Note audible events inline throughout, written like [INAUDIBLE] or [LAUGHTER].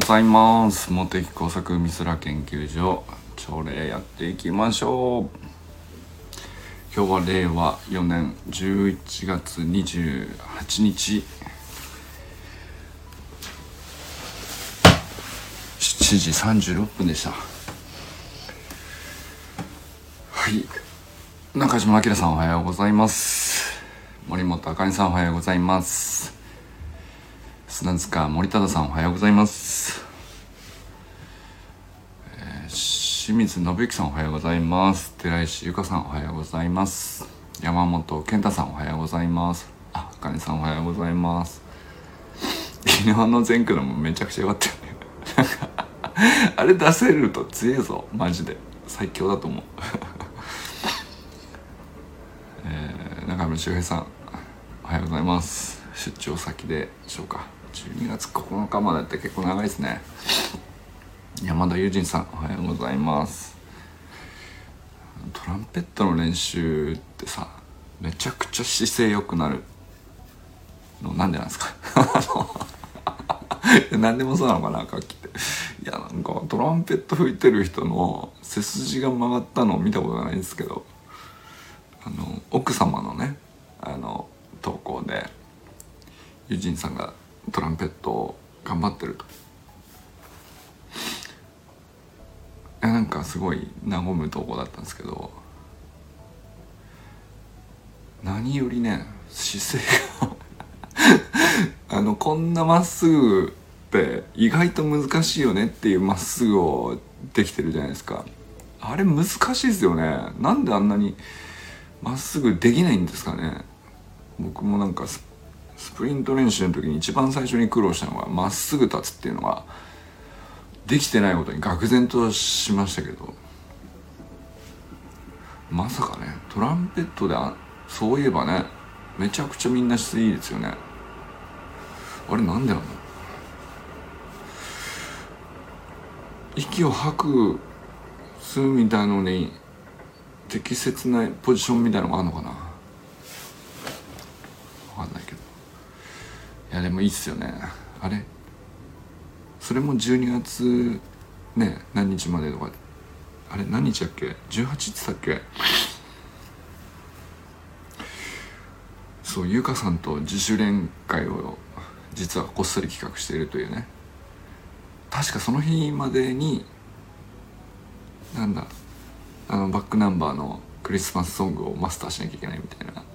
ございます。茂木工作美空研究所朝礼やっていきましょう。今日は令和4年11月28日。7時36分でした。はい。中島明さんおはようございます。森本あかりさんおはようございます。砂塚森忠さんおはようございます、えー、清水信之さんおはようございます。寺石由香さんおはようございます。山本健太さんおはようございます。あかねさんおはようございます。昨日の全クラもめちゃくちゃ良かったよね。あれ出せると強えぞ。マジで。最強だと思う。えー、中村修平さんおはようございます。出張先でしょうか。12月9日までって結構長いですね。山田友人さんおはようございます。トランペットの練習ってさめちゃくちゃ姿勢良くなるのなんでなんですか？[LAUGHS] 何でもそうなのかな楽器って。いやなんかトランペット吹いてる人の背筋が曲がったのを見たことないんですけどあの奥様のねあの投稿で友人さんがトランペットを頑張ってるといやなんかすごい和む投稿だったんですけど何よりね姿勢が [LAUGHS] あのこんなまっすぐって意外と難しいよねっていうまっすぐをできてるじゃないですか。あれ難しいですよね。なんであんなにまっすぐできないんですかね。僕もなんかスプリント練習の時に一番最初に苦労したのがまっすぐ立つっていうのができてないことに愕然としましたけどまさかねトランペットであそういえばねめちゃくちゃみんなしていいですよね。あれなんでなの息を吐く吸うみたいのに適切なポジションみたいのがあるのかな。分かんないけど。いやでもいいっすよね。あれ？それも12月ね何日までとかあれ何日だっけ？18って言ったっけ？そう優香さんと自主練会を実はこっそり企画しているというね。確かその日までになんだあのバックナンバーのクリスマスソングをマスターしなきゃいけないみたいな。[LAUGHS]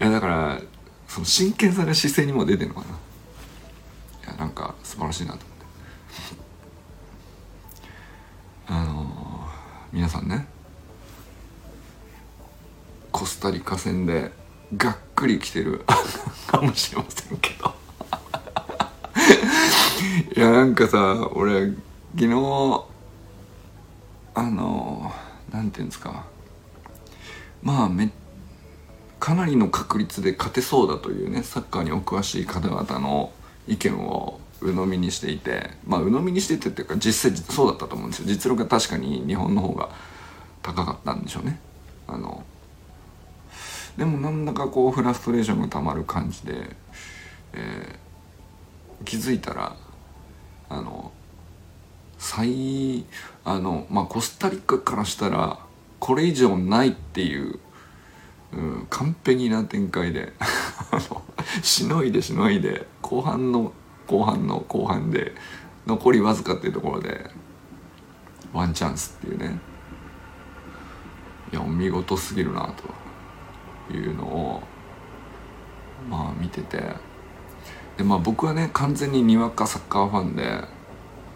いやだからその真剣さが姿勢にも出てるのかな。素晴らしいなと思って。あのー、皆さんねコスタリカ戦でがっくり来てる [LAUGHS] かもしれませんけど。[LAUGHS] いやなんかさ俺昨日あのなんていうんですか。まあめかなりの確率で勝てそうだというねサッカーにお詳しい方々の意見を鵜呑みにしていてまあ鵜呑みにしててっていうか実際そうだったと思うんですよ。実力が確かに日本の方が高かったんでしょうね。あのでもなんだかこうフラストレーションがたまる感じで、えー、気づいたらあの最あのまあコスタリカからしたらこれ以上ないっていううん、完璧な展開で [LAUGHS] しのいでしのいで後半の後半の後半で残りわずかっていうところでワンチャンスっていうね。いやお見事すぎるなというのをまあ見てて。でまあ僕はね完全ににわかサッカーファンで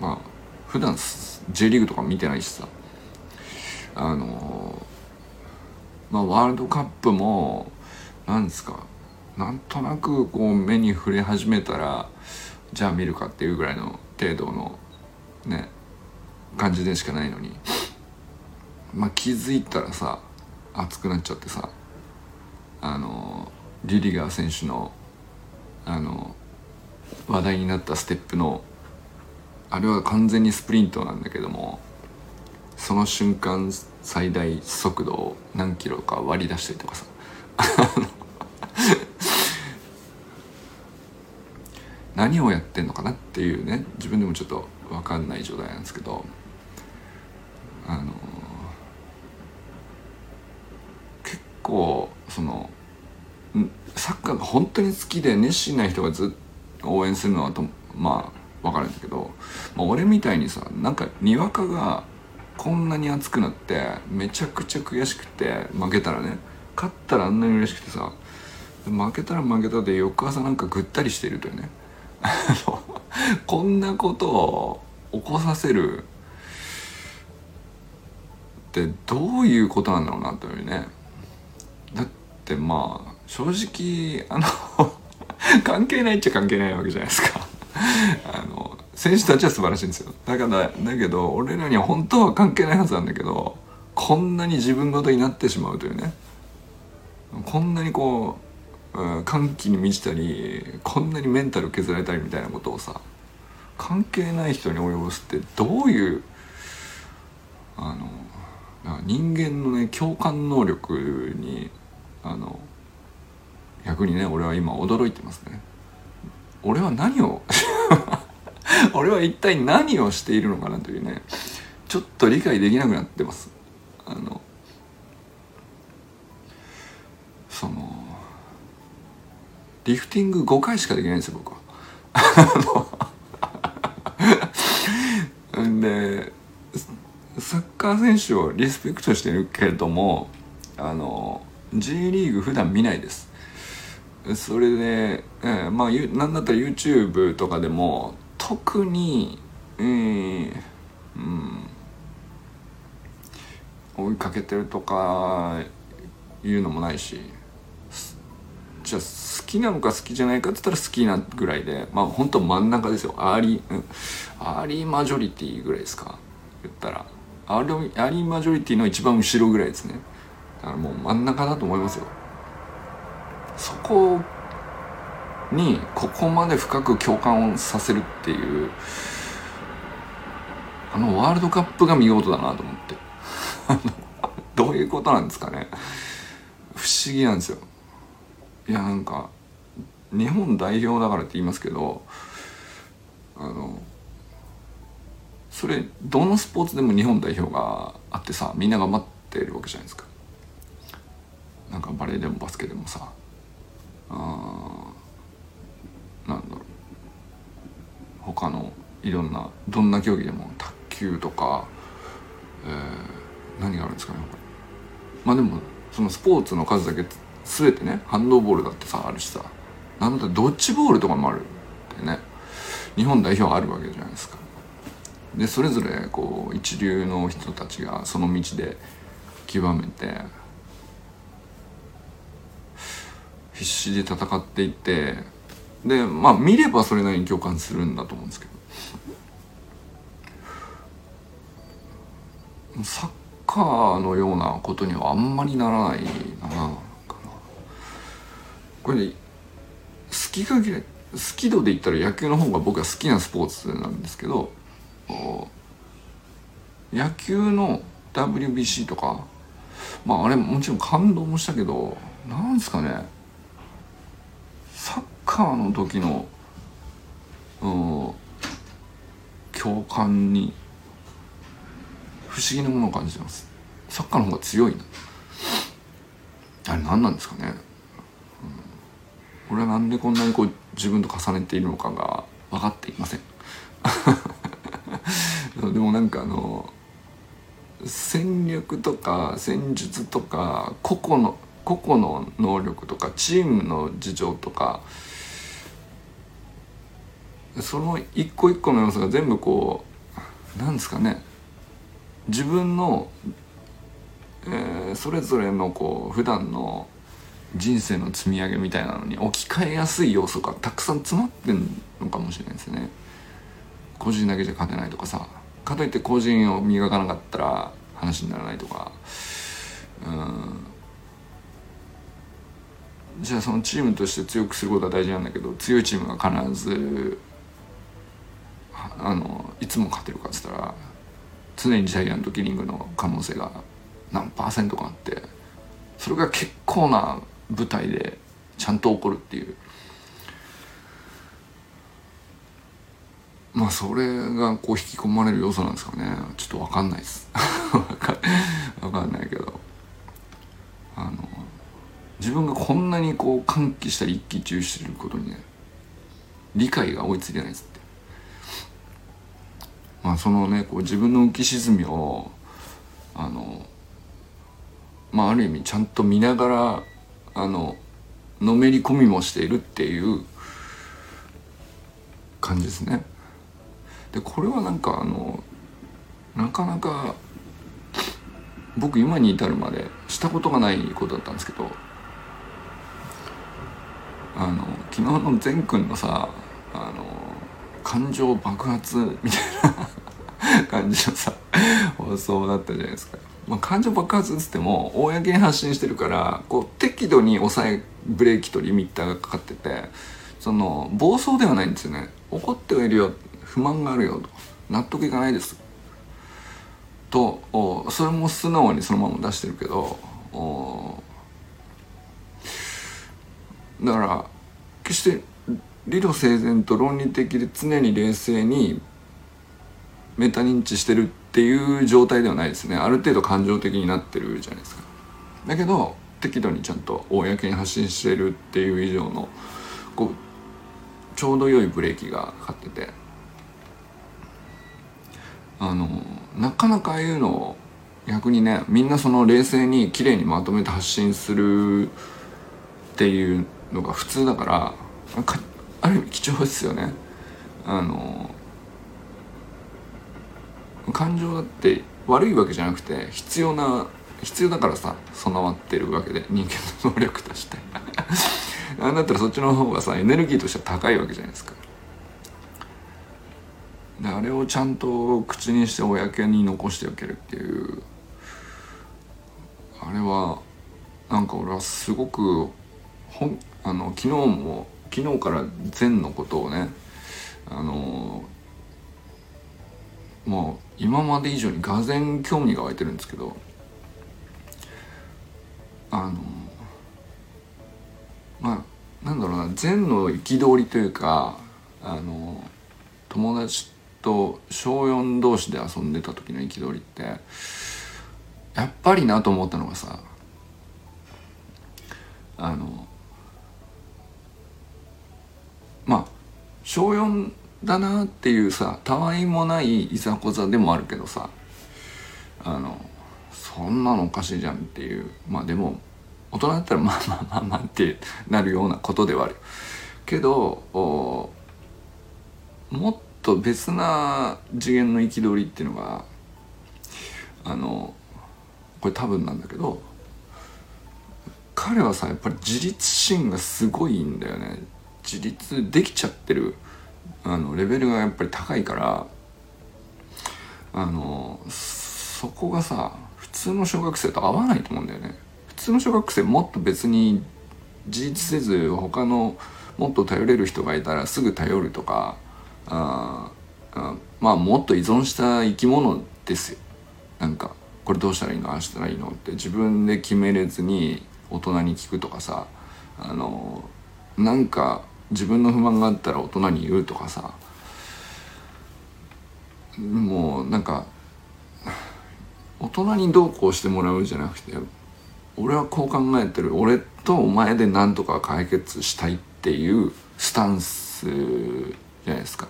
まあ普段 J リーグとか見てないしさ。あのまあ、ワールドカップも何ですかなんとなくこう目に触れ始めたらじゃあ見るかっていうぐらいの程度のね感じでしかないのに。まあ気づいたらさ熱くなっちゃってさあのリリガー選手のあの話題になったステップのあれは完全にスプリントなんだけどもその瞬間最大速度を何キロか割り出したりとかさ。何をやってんのかなっていうね自分でもちょっと分かんない状態なんですけどあの結構そのサッカーが本当に好きで熱心な人がずっと応援するのはとまあ分かるんだけど、まあ、俺みたいにさなんかにわかがこんなに熱くなってめちゃくちゃ悔しくて負けたらね勝ったらあんなに嬉しくてさ負けたら負けたで翌朝なんかぐったりしてるというね [LAUGHS] こんなことを起こさせる。ってどういうことなんだろうなというね。だってまあ正直あの [LAUGHS] 関係ないっちゃ関係ないわけじゃないですか。あの選手たちは素晴らしいんですよ。だからだけど俺らには本当は関係ないはずなんだけどこんなに自分ごとになってしまうというね。こんなにこう歓喜に満ちたりこんなにメンタル削られたりみたいなことをさ関係ない人に及ぼすってどういうあの人間のね共感能力にあの逆にね俺は今驚いてますね。俺は何を [LAUGHS] 俺は一体何をしているのかなというねちょっと理解できなくなってます。あのそのリフティング5回しかできないんですよ僕は。[LAUGHS] でサッカー選手をリスペクトしてるけれどもあの J リーグ普段見ないです。それで、えー、まあなんだったら YouTube とかでも特に、えー、うん追いかけてるとかいうのもないし。じゃあ好きなのか好きじゃないかって言ったら好きなぐらいでまあ本当真ん中ですよ。 early、うん、 early majority ぐらいですか？言ったら。 early majority の一番後ろぐらいですね。だからもう真ん中だと思いますよ。そこにここまで深く共感をさせるっていうあのワールドカップが見事だなと思って。[LAUGHS] どういうことなんですかね。不思議なんですよ。いやなんか日本代表だからって言いますけどあのそれどのスポーツでも日本代表があってさみんな頑張ってるわけじゃないですか。なんかバレーでもバスケでもさあなんだろう。他のいろんなどんな競技でも卓球とか、えー、何があるんですかねまあでもそのスポーツの数だけ全てねハンドボールだってさあるしさ。なんだドッジボールとかもある。ってね。日本代表あるわけじゃないですか。でそれぞれこう一流の人たちがその道で極めて必死で戦っていってでまあ見ればそれなりに共感するんだと思うんですけど。サッカーのようなことにはあんまりならないな。これ、好きかけ好き度で言ったら野球の方が僕は好きなスポーツなんですけど野球の WBC とかまああれもちろん感動もしたけどなんですかねサッカーの時の共感に不思議なものを感じてます。サッカーの方が強いな。あれ何なんですかね、俺はなんでこんなにこう自分と重ねているのかが分かっていません。[LAUGHS] でもなんかあの戦略とか戦術とか個々の個々の能力とかチームの事情とかその一個一個の要素が全部こうなんですかね自分の、えー、それぞれのこう普段の人生の積み上げみたいなのに置き換えやすい要素がたくさん詰まってんのかもしれないですね。個人だけじゃ勝てないとかさ。かといって個人を磨かなかったら話にならないとか。うん。じゃあそのチームとして強くすることは大事なんだけど強いチームが必ずあのいつも勝てるかっつったら常にジャイアントキリングの可能性が何パーセントかあってそれが結構な舞台でちゃんと起こるっていう。まあそれがこう引き込まれる要素なんですかね。ちょっと分かんないです。[LAUGHS] 分かんないけど。あの自分がこんなにこう歓喜したり一喜一憂してることにね理解が追いついてないですって。まあそのねこう自分の浮き沈みをあのまあある意味ちゃんと見ながらあののめり込みもしているっていう感じですね。でこれはなんかあのなかなか僕今に至るまでしたことがないことだったんですけどあの昨日の善くんのさあの感情爆発みたいな [LAUGHS] 感じのさ放送だったじゃないですか。まあ、感情爆発っつっても公に発信してるからこう適度に抑えブレーキとリミッターがかかっててその暴走ではないんですよね。怒ってはいるよ。不満があるよと。納得いかないです。とそれも素直にそのまま出してるけどだから決して理路整然と論理的で常に冷静にメタ認知してるってていう状態ではないですね。ある程度感情的になってるじゃないですか。だけど適度にちゃんと公に発信してるっていう以上のこうちょうど良いブレーキがかかってて。あのなかなかああいうのを逆にねみんなその冷静に綺麗にまとめて発信するっていうのが普通だからある意味貴重ですよね。あの感情だって悪いわけじゃなくて必要な必要だからさ備わってるわけで人間の能力として。[LAUGHS] なんだったらそっちの方がさエネルギーとしては高いわけじゃないですか。であれをちゃんと口にして公に残しておけるっていうあれはなんか俺はすごくほんあの昨日も昨日から禅のことをねあのもう今まで以上にがぜん興味が湧いてるんですけどあのまあなんだろうな禅の憤りというかあの友達と小4同士で遊んでた時の憤りってやっぱりなと思ったのがさあのまあ小4だなっていうさたわいもないいざこざでもあるけどさあのそんなのおかしいじゃんっていう。まあでも大人だったらまあまあまあまあってなるようなことではある。けどもっと別な次元の憤りっていうのがあのこれ多分なんだけど彼はさやっぱり自立心がすごいんだよね。自立できちゃってる。あのレベルがやっぱり高いからあのそこがさ普通の小学生と合わないと思うんだよね。普通の小学生もっと別に自立せず他のもっと頼れる人がいたらすぐ頼るとかああまあもっと依存した生き物ですよ。なんかこれどうしたらいいの？ああしたらいいの？って自分で決めれずに大人に聞くとかさあのなんか自分の不満があったら大人に言うとかさもうなんか大人にどうこうしてもらうじゃなくて俺はこう考えてる俺とお前で何とか解決したいっていうスタンスじゃないですか。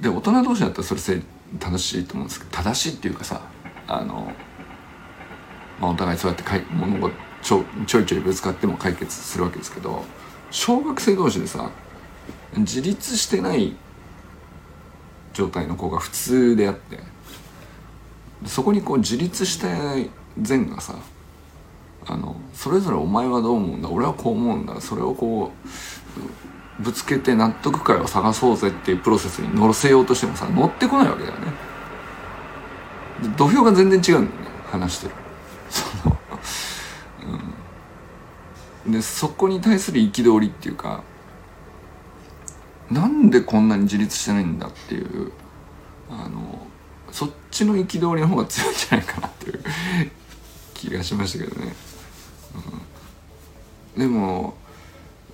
で大人同士だったらそれ正しいと思うんですけど正しいっていうかさあの、まあ、お互いそうやってかい物事ちょちょいちょいぶつかっても解決するわけですけど小学生同士でさ自立してない状態の子が普通であってそこにこう自立した善がさあのそれぞれお前はどう思うんだ俺はこう思うんだそれをこうぶつけて納得感を探そうぜっていうプロセスに乗せようとしてもさ乗ってこないわけだよね。土俵が全然違うんだよね話してるその、うん、でそこに対する憤りっていうかなんでこんなに自立してないんだっていうあのそっちの憤りの方が強いんじゃないかなっていう [LAUGHS] 気がしましたけどね、うん、でも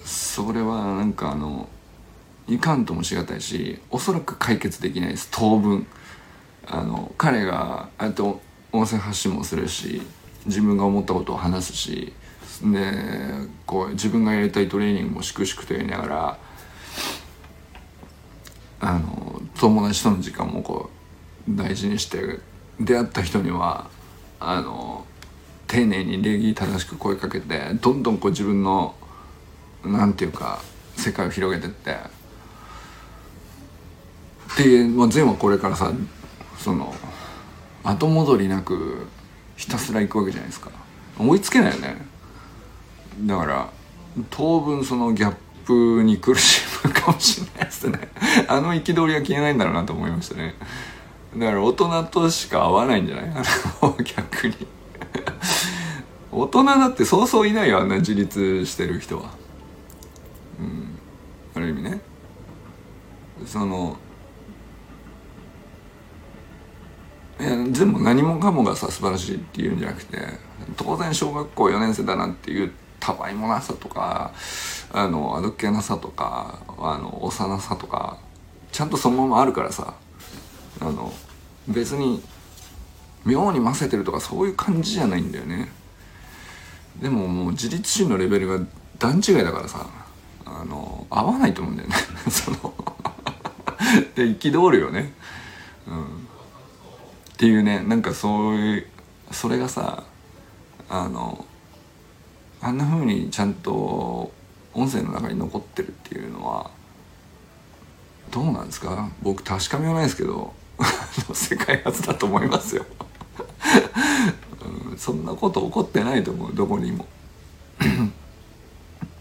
それはなんかあのいかんともしがたいしおそらく解決できないです。当分。あの彼があと音声発信もするし自分が思ったことを話すしでこう自分がやりたいトレーニングも粛々とやりながらあの友達との時間もこう大事にして出会った人にはあの丁寧に礼儀正しく声かけてどんどんこう自分のなんていうか世界を広げてってで、まあ、全はこれからさその後戻りなくひたすら行くわけじゃないですか。追いつけないよね。だから当分そのギャップに苦しむかもしれないですね。[LAUGHS] あの憤りは消えないんだろうなと思いましたね。だから大人としか合わないんじゃない？[LAUGHS] 逆に。大人だってそうそういないよあんな自立してる人は。うん。ある意味ね。そのいや全部何もかもがさ素晴らしいっていうんじゃなくて当然小学校4年生だなんていうたわいもなさとかあのあどけなさとかあの幼さとかちゃんとそのままあるからさあの別に妙にませてるとかそういう感じじゃないんだよね。でももう自立心のレベルが段違いだからさあの合わないと思うんだよね。[LAUGHS] そので憤るよね。うん。っていうねなんかそういうそれがさあのあんな風にちゃんと音声の中に残ってるっていうのはどうなんですか？僕確かめはないですけど [LAUGHS] 世界初だと思いますよ、うん、そんなこと起こってないと思うどこにも。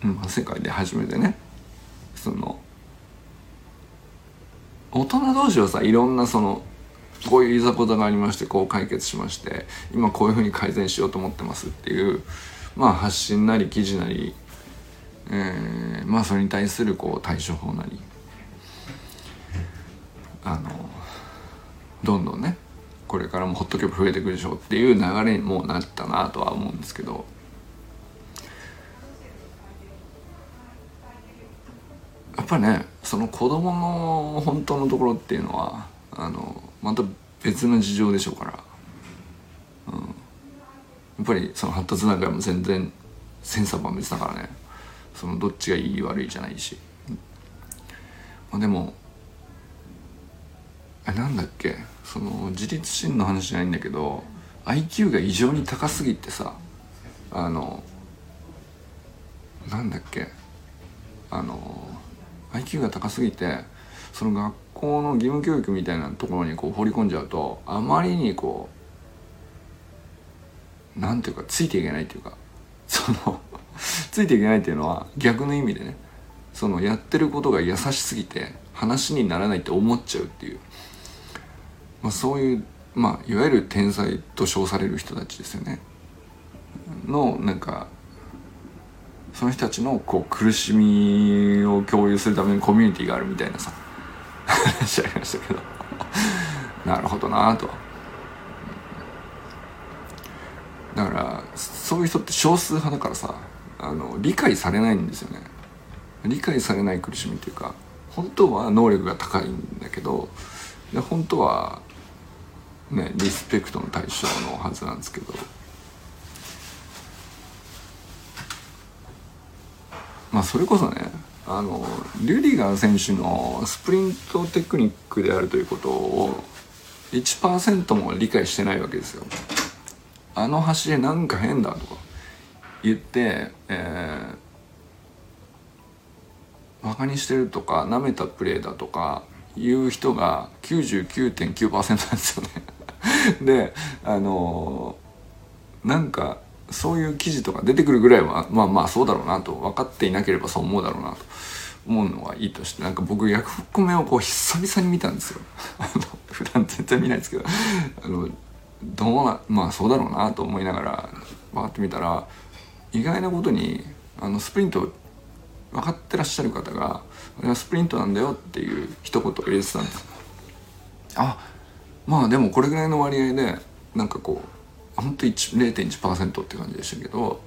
まあ世界で初めてね。その大人同士はさいろんなそのこういういざこざがありましてこう解決しまして今こういうふうに改善しようと思ってますっていうまあ発信なり記事なり、えー、まあそれに対するこう対処法なりあのどんどんねこれからもホットキャップ増えていくでしょうっていう流れにもなったなとは思うんですけど。やっぱねその子供の本当のところっていうのはあのまた別の事情でしょうから、うん、っぱりその発達段階も全然千差万別だからね。そのどっちがいい悪いじゃないし、まあ、でもえなんだっけ？その自立心の話じゃないんだけど IQ が異常に高すぎてさあのなんだっけ？あの IQ が高すぎてその学校の義務教育みたいなところにこう放り込んじゃうとあまりにこううなんていうかついていけないっていうか [LAUGHS] そのついていけないっていうのは逆の意味でねそのやってることが優しすぎて話にならないって思っちゃうっていう、まあ、そういう、まあ、いわゆる天才と称される人たちですよね。のなんかその人たちのこう苦しみを共有するためにコミュニティがあるみたいなさ [LAUGHS] 話ありましたけど。[LAUGHS] なるほどなと。だからそういう人って少数派だからさあの理解されないんですよね理解されない苦しみっていうか本当は能力が高いんだけどで本当はねリスペクトの対象のはずなんですけどまあそれこそねあのリュディガー選手のスプリントテクニックであるということを1%も理解してないわけですよ。あの走りなんか変だとか言って、えー、バカにしてるとかなめたプレーだとかいう人が99.9%なんですよね。[LAUGHS] であのー、なんかそういう記事とか出てくるぐらいはまあまあそうだろうなと分かっていなければそう思うだろうなと思うのはいいとしてなんか僕ヤフコメをこう久々に見たんですよ。[LAUGHS] 普段絶対見ないですけどあのどうなまあそうだろうなと思いながらバーって見たら意外なことにあのスプリント分かってらっしゃる方が「あれはスプリントなんだよ」っていう一言を入れてたんです。あまあでもこれぐらいの割合でなんかこう本当0.1%って感じでしたけど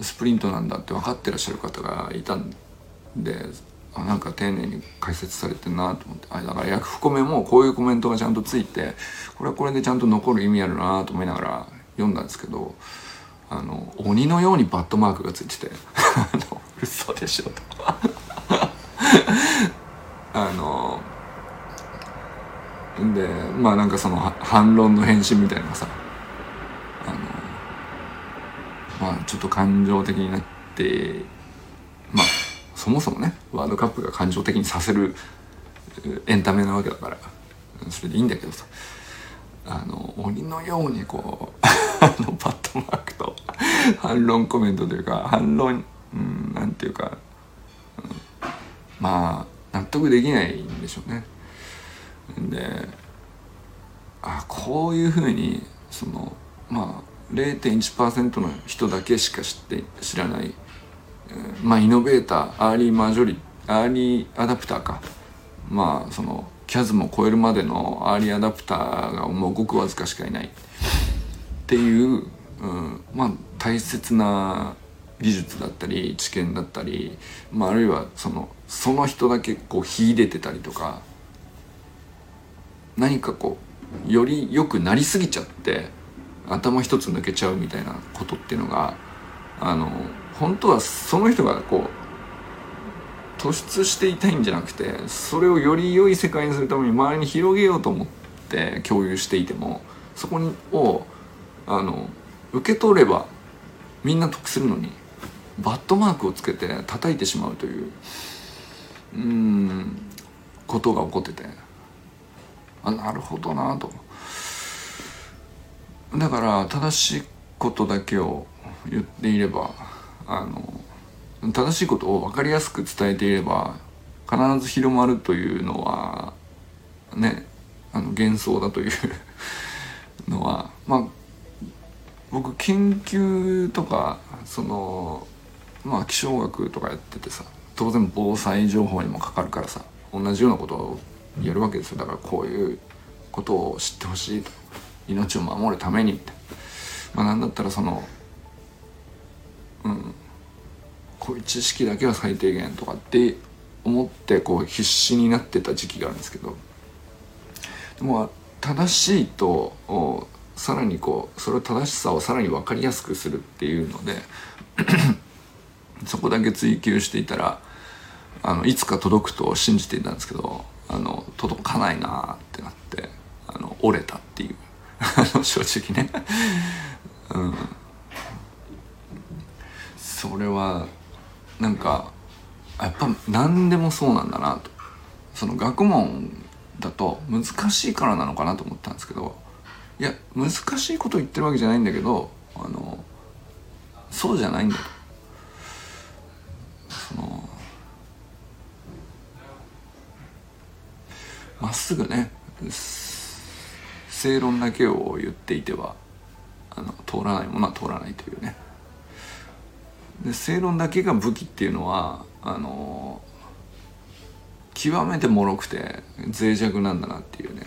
スプリントなんだって分かってらっしゃる方がいたんであなんか丁寧に解説されてんなと思って。あだから役コメもこういうコメントがちゃんとついてこれはこれでちゃんと残る意味あるなと思いながら読んだんですけどあの鬼のようにバットマークがついてて。嘘でしょと。[LAUGHS] あのでまあなんかその反論の返信みたいなさあのまあちょっと感情的になってそもそもねワールドカップが感情的にさせるエンタメなわけだからそれでいいんだけどさあの鬼のようにこう [LAUGHS] あのバットマークと反論コメントというか反論うんなんていうか、うん、まあ納得できないんでしょうね。であこういうふうにそのまあ0.1%の人だけしか知って知らない、まあイノベーターアーリーマジョリアーリーアダプターか。まあそのキャズムを超えるまでのアーリーアダプターがもうごくわずかしかいない。っていう、うん、まあ大切な技術だったり知見だったり、まあ、あるいはそのその人だけこう秀でてたりとか何かこうより良くなりすぎちゃって頭一つ抜けちゃうみたいなことっていうのがあの本当はその人がこう突出していたいんじゃなくてそれをより良い世界にするために周りに広げようと思って共有していてもそこをあの受け取ればみんな得するのにバットマークをつけて叩いてしまうといううんことが起こっててあなるほどなと。だから正しいことだけを言っていればあの正しいことを分かりやすく伝えていれば必ず広まるというのはねあの幻想だというのはまあ僕研究とかそのまあ気象学とかやっててさ当然防災情報にもかかるからさ同じようなことをやるわけですよ。だからこういうことを知ってほしいと。命を守るためにって。まあなんだったらそのこういう知識だけは最低限とかって思ってこう必死になってた時期があるんですけど。でも正しいとさらにこうそれを正しさをさらに分かりやすくするっていうので [CLEARS THROAT] そこだけ追求していたらあのいつか届くと信じていたんですけどあの届かないなってなってあの折れたっていう。[LAUGHS] 正直ね。うん。それはなんかやっぱ何でもそうなんだなと。その学問だと難しいからなのかなと思ったんですけどいや難しいこと言ってるわけじゃないんだけどあのそうじゃないんだと。そのまっすぐね正論だけを言っていてはあの通らないものは通らないというね。で正論だけが武器っていうのはあの極めて脆くて脆弱なんだなっていうね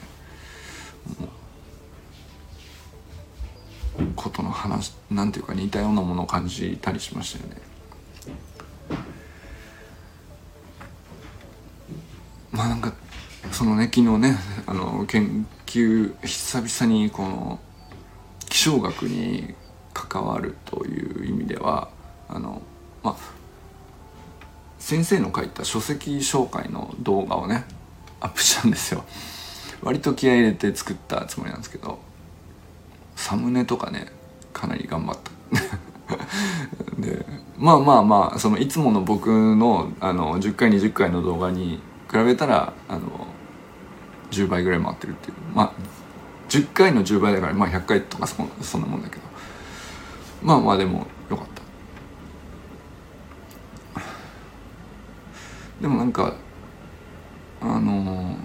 ことの話なんていうか似たようなものを感じたりしましたよね。まあなんかそのね昨日ねあの研究久々にこの気象学に関わるという意味ではあのまあ先生の書いた書籍紹介の動画をねアップしたんですよ。割と気合入れて作ったつもりなんですけどサムネとかねかなり頑張った。[LAUGHS] でまあまあまあそのいつもの僕のあの10回20回の動画に比べたらあの10倍ぐらい回ってるっていう。まあ10回の10倍だからまあ100回とかそそんなもんだけど。まあまあでもよかった。でもなんかあの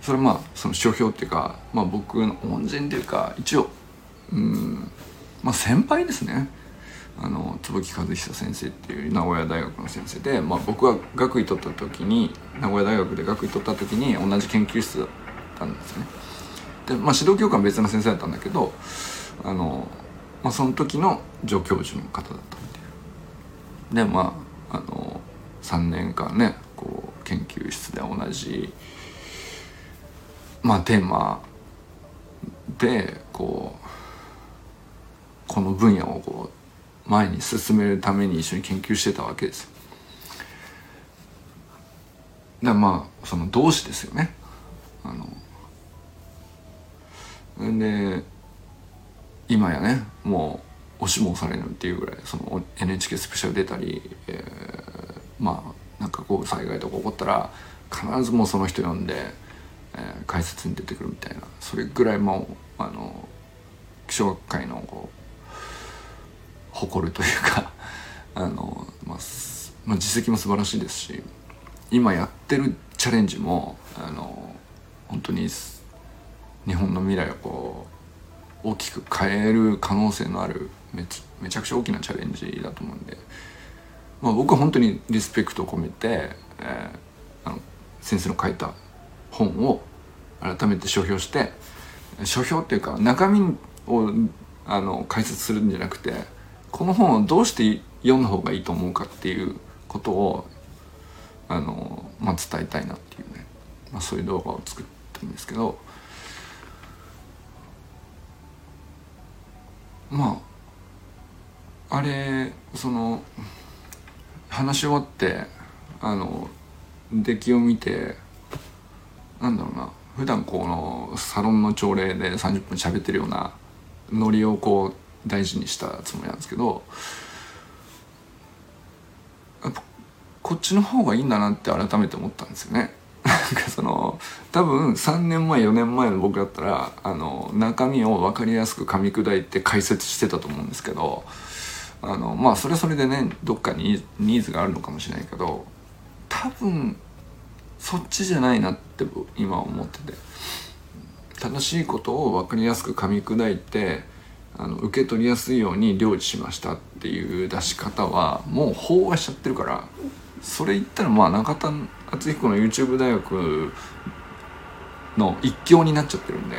それまあその書評っていうか、まあ、僕の恩人っていうか一応うんまあ先輩ですね。あの椿和久先生っていう名古屋大学の先生で、まあ、僕は学位取った時に名古屋大学で学位取った時に同じ研究室だったんですよね。で、まあ、指導教官は別の先生だったんだけどあの、まあ、その時の助教授の方だったっていう。でまああの3年間ねこう研究室で同じまあテーマでこうこの分野をこう前に進めるために一緒に研究してたわけです。だまあその同志ですよね。あので今やねもう押しも押されるっていうぐらいその NHK スペシャル出たり、えー、まあなんかこう災害とか起こったら必ずもうその人呼んで、えー、解説に出てくるみたいなそれぐらいもうあの気象学会のこう誇るというか [LAUGHS] あの、まあ、まあ、実績も素晴らしいですし今やってるチャレンジもあの本当に日本の未来をこう大きく変える可能性のあるめめちゃくちゃ大きなチャレンジだと思うんで、まあ、僕は本当にリスペクトを込めて、えー、あの先生の書いた本を改めて書評して書評っていうか中身をあの解説するんじゃなくてこの本をどうして読んだ方がいいと思うかっていうことをあの、まあ、伝えたいなっていうね、まあ、そういう動画を作ったんですけどまああれその話し終わってあの出来を見てなんだろうな普段このサロンの朝礼で30分喋ってるようなノリをこう大事にしたつもりなんですけどやっぱこっちの方がいいんだなって改めて思ったんですよね。[LAUGHS] なんかその多分3年前4年前の僕だったらあの中身を分かりやすく噛み砕いて解説してたと思うんですけどあのまあそれはそれでねどっかにニーズがあるのかもしれないけど多分そっちじゃないなって今思ってて。正しいことを分かりやすく噛み砕いてあの受け取りやすいように料理しましたっていう出し方はもう飽和しちゃってるから。それ言ったらまあ中田敦彦の YouTube 大学の一強になっちゃってるんで。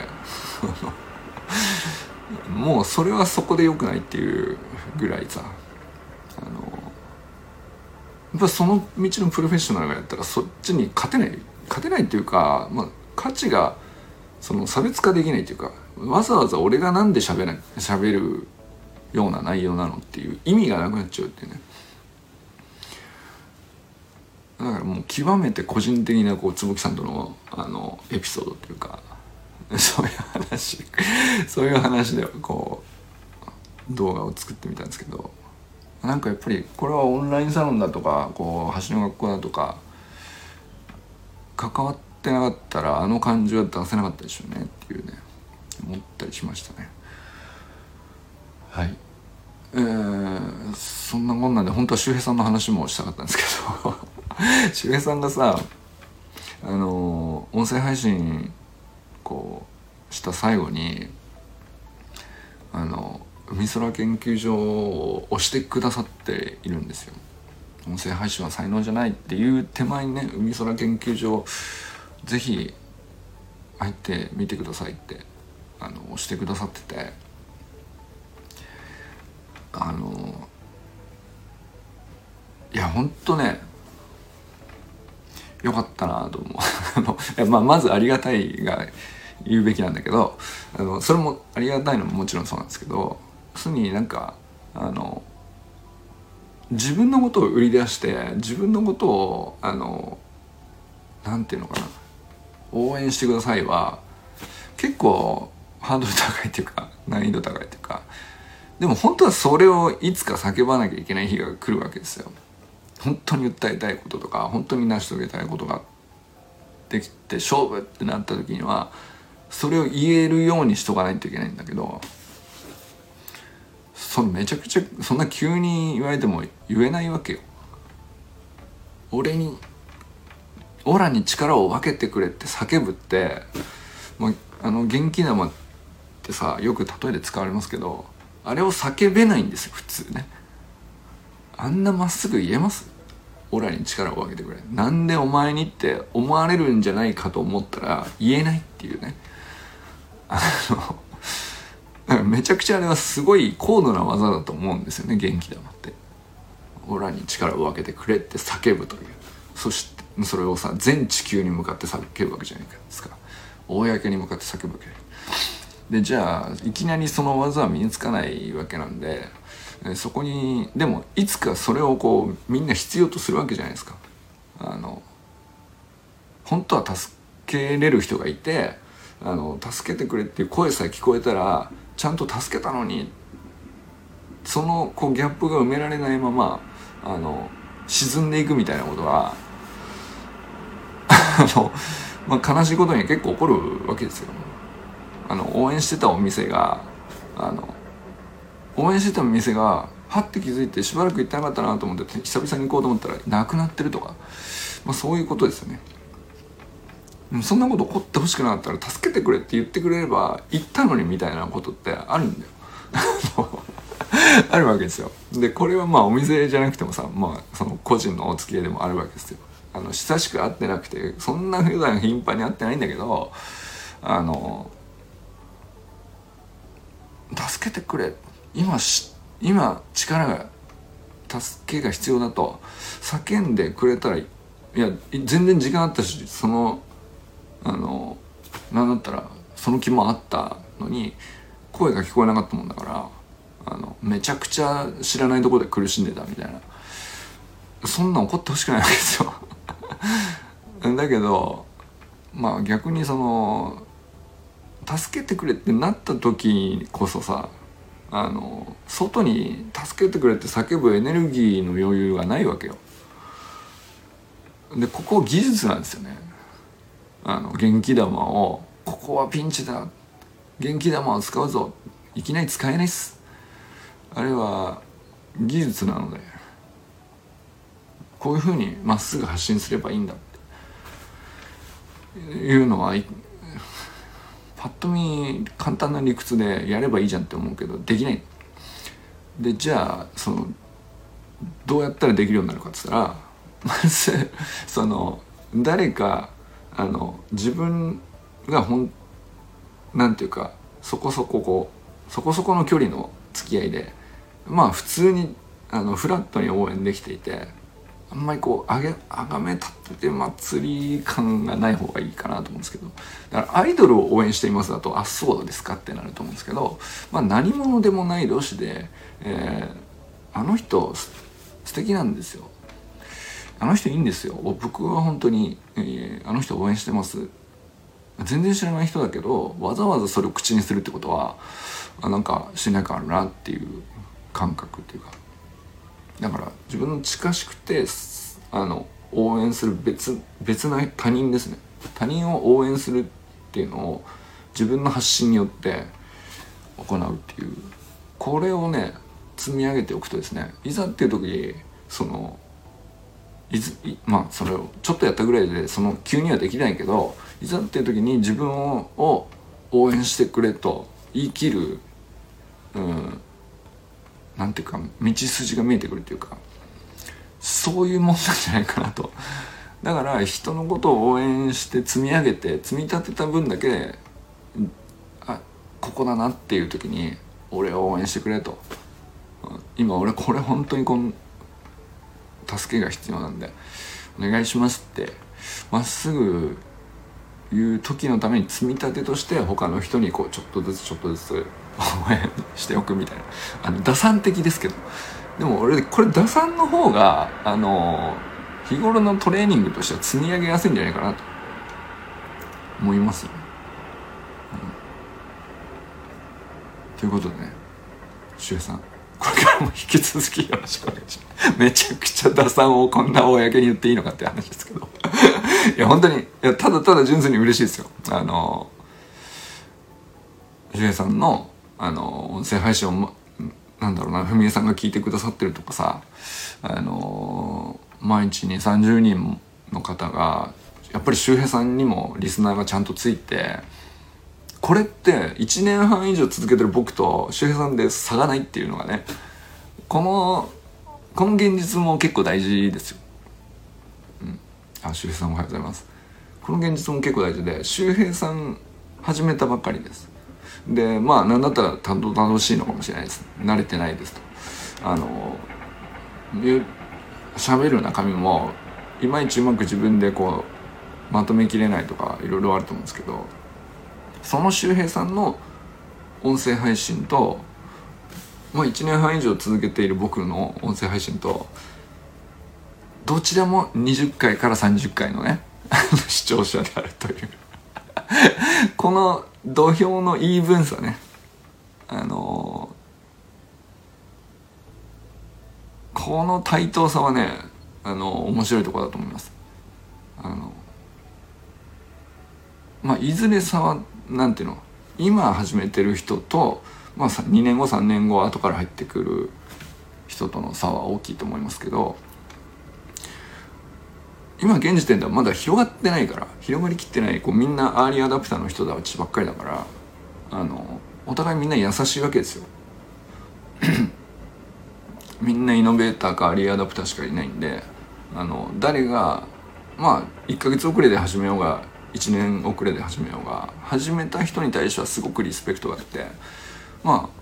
もうそれはそこでよくないっていうぐらいさ。あのやっぱその道のプロフェッショナルがやったらそっちに勝てない。勝てないっていうか、まあ、価値がその差別化できないっていうかわざわざ俺がなんで喋ら喋るような内容なのっていう意味がなくなっちゃうっていうね。だからもう極めて個人的なこう坪木さんとのあのエピソードっていうか [LAUGHS] そういう話。そういう話でこう動画を作ってみたんですけどなんかやっぱりこれはオンラインサロンだとかこう橋の学校だとか関わってなかったらあの感じは出せなかったでしょうねっていうね思ったりしましたね。はい。えー、そんなこんなんで本当は周平さんの話もしたかったんですけど周平さんがさあの音声配信こうした最後にあの海空研究所を押してくださっているんですよ。音声配信は才能じゃないっていう手前にね海空研究所ぜひ入ってみてくださいってあの押してくださってて。あのいやほんとねよかったなと思う [LAUGHS] まあ、まずありがたいが言うべきなんだけどあのそれもありがたいのももちろんそうなんですけど要するになんかあの自分のことを売り出して自分のことをあのなんていうのかな応援してくださいは結構ハードル高いっていうか難易度高いっていうかでも本当はそれをいつか叫ばなきゃいけない日が来るわけですよ。本当に訴えたいこととか本当に成し遂げたいことができて勝負ってなった時にはそれを言えるようにしとかないといけないんだけどそのめちゃくちゃそんな急に言われても言えないわけよ。俺にオラに力を分けてくれって叫ぶって、まあ、あの元気玉ってさよく例えで使われますけどあれを叫べないんですよ普通ねあんなまっすぐ言えます？オラに力を分けてくれ。なんでお前にって思われるんじゃないかと思ったら言えないっていうね。あのめちゃくちゃあれはすごい高度な技だと思うんですよね元気玉って。俺らに力を分けてくれって叫ぶという。そしてそれをさ全地球に向かって叫ぶわけじゃないですか。公に向かって叫ぶわけ。でじゃあいきなりその技は身につかないわけなんでそこにでもいつかそれをこうみんな必要とするわけじゃないですかあの本当は助けれる人がいてあの助けてくれっていう声さえ聞こえたらちゃんと助けたのにそのこうギャップが埋められないままあの沈んでいくみたいなことは [LAUGHS] あの、まあ、悲しいことに結構起こるわけですよ。あの応援してたお店があの応援してた店がはって気づいてしばらく行ってなかったなと思って久々に行こうと思ったらなくなってるとか、まあ、そういうことですよね。そんなこと起こってほしくなかったら助けてくれって言ってくれれば行ったのにみたいなことってあるんだよ。[LAUGHS] あるわけですよ。でこれはまあお店じゃなくてもさまあその個人のお付き合いでもあるわけですよ。あの親しく会ってなくてそんな普段頻繁に会ってないんだけどあの助けてくれ今し今力が助けが必要だと叫んでくれたらいや全然時間あったしそのあの何だったらその気もあったのに声が聞こえなかったもんだからあのめちゃくちゃ知らないとこで苦しんでたみたいな。そんな怒ってほしくないわけですよ。[LAUGHS] だけどまあ逆にその助けてくれってなった時こそさあの外に助けてくれって叫ぶエネルギーの余裕がないわけよ。でここ技術なんですよね。あの元気玉をここはピンチだ。元気玉を使うぞ。いきなり使えないっす。あれは技術なのでこういうふうにまっすぐ発信すればいいんだって。いうのはパッと見簡単な理屈でやればいいじゃんって思うけどできない。でじゃあそのどうやったらできるようになるかっつったらまずその誰かあの自分がほんなんていうかそこそここうそこそこの距離の付き合いでまあ普通にあのフラットに応援できていてあんまりこうあげあがめ立てて祭り感がない方がいいかなと思うんですけど。だからアイドルを応援していますだとあそうですかってなると思うんですけど、まあ、何者でもない同士で、えー、あの人素敵なんですよ。あの人いいんですよ。僕は本当に、えー、あの人応援してます。全然知らない人だけどわざわざそれを口にするってことはなんか信頼感あるなっていう感覚っていうか。だから自分の近しくてあの応援する別別な他人ですね。他人を応援するっていうのを自分の発信によって行うっていう。これをね積み上げておくとですねいざっていう時そのいずまあそれをちょっとやったぐらいでその急にはできないけどいざっていう時に自分を応援してくれと言い切る、うん、なんていうか道筋が見えてくるっていうかそういうもんなんじゃないかなと。だから人のことを応援して積み上げて積み立てた分だけあここだなっていう時に俺を応援してくれと。今俺これ本当にこの助けが必要なんでお願いしますってまっすぐ言う時のために積み立てとして他の人にこうちょっとずつちょっとずつ応援しておくみたいな。あの打算的ですけど。でも俺これ打算の方があの日頃のトレーニングとしては積み上げやすいんじゃないかなと。思いますよね、うん、ということでね周平さん。これからも引き続きよろしくお願いします。めちゃくちゃ打算をこんな公に言っていいのかって話ですけど。[LAUGHS] いや本当にいやただただ純粋に嬉しいですよ。あの周平さんのあの音声配信をなんだろうな文江さんが聞いてくださってるとかさあの毎日に30人の方がやっぱり周平さんにもリスナーがちゃんとついてこれって1年半以上続けてる僕と周平さんで差がないっていうのがねこのこの現実も結構大事ですよ。うん、あ周平さんおはようございます。この現実も結構大事で周平さん始めたばっかりです。でまあ何だったら担当楽しいのかもしれないです。慣れてないですと。あの喋る中身もいまいちうまく自分でこうまとめきれないとかいろいろあると思うんですけどその周平さんの音声配信と、まあ、1年半以上続けている僕の音声配信とどちらも20回から30回のね [LAUGHS] 視聴者であるという。この土俵の言い分さね。あのー、この対等さはねあのー、面白いところだと思います。あのまあいずれ差はなんていうの？今始めてる人と、まあ、2年後3年後後から入ってくる人との差は大きいと思いますけど今現時点ではまだ広がってないから広がりきってないこうみんなアーリーアダプターの人たちばっかりだからあのお互いみんな優しいわけですよ。[CLEARS THROAT] みんなイノベーターかアーリーアダプターしかいないんであの誰がまあ1ヶ月遅れで始めようが1年遅れで始めようが始めた人に対してはすごくリスペクトがあってまあ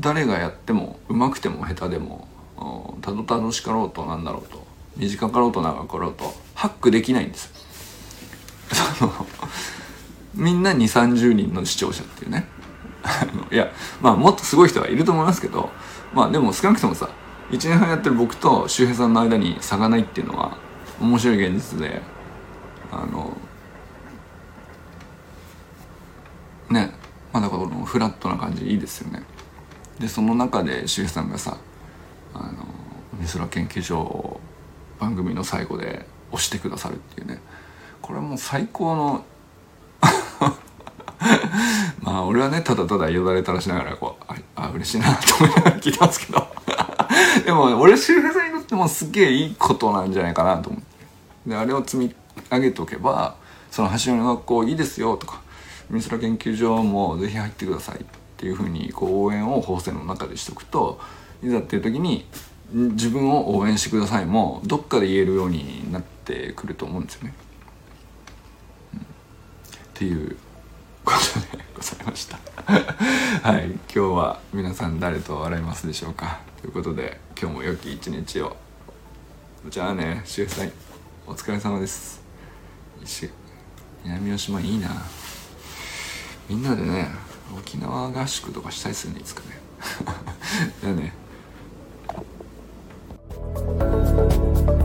誰がやってもうまくても下手でもたどたどしかろうとなんだろうと。短かろうと長かろうとハックできないんです。そのみんな2 3 0人の視聴者っていうね。いやまあもっとすごい人はいると思いますけどまあでも少なくともさ1年半やってる僕と周平さんの間に差がないっていうのは面白い現実であのねまだこのフラットな感じいいですよね。でその中で周平さんがさあの美空研究所番組の最後で押してくださるっていうね。これはもう最高の [LAUGHS] まあ俺はねただただよだれ垂らしながらこうああ嬉しいなと思いながら聞いてますけど。[LAUGHS] でも俺周平さんにとってもすげえいいことなんじゃないかなと思って。であれを積み上げておけばその橋の学校いいですよとか美空研究所もぜひ入ってくださいっていうふうにこう応援を法制の中でしとくといざっていう時に自分を応援してくださいもどっかで言えるようになってくると思うんですよね。うん、っていうことでございました。[LAUGHS] はい。今日は皆さん誰と笑いますでしょうか。ということで今日も良き一日を。じゃあね周平さんお疲れ様です。南大島いいな。みんなでね沖縄合宿とかしたいっすよねいつかね。[LAUGHS] じゃあね Thank you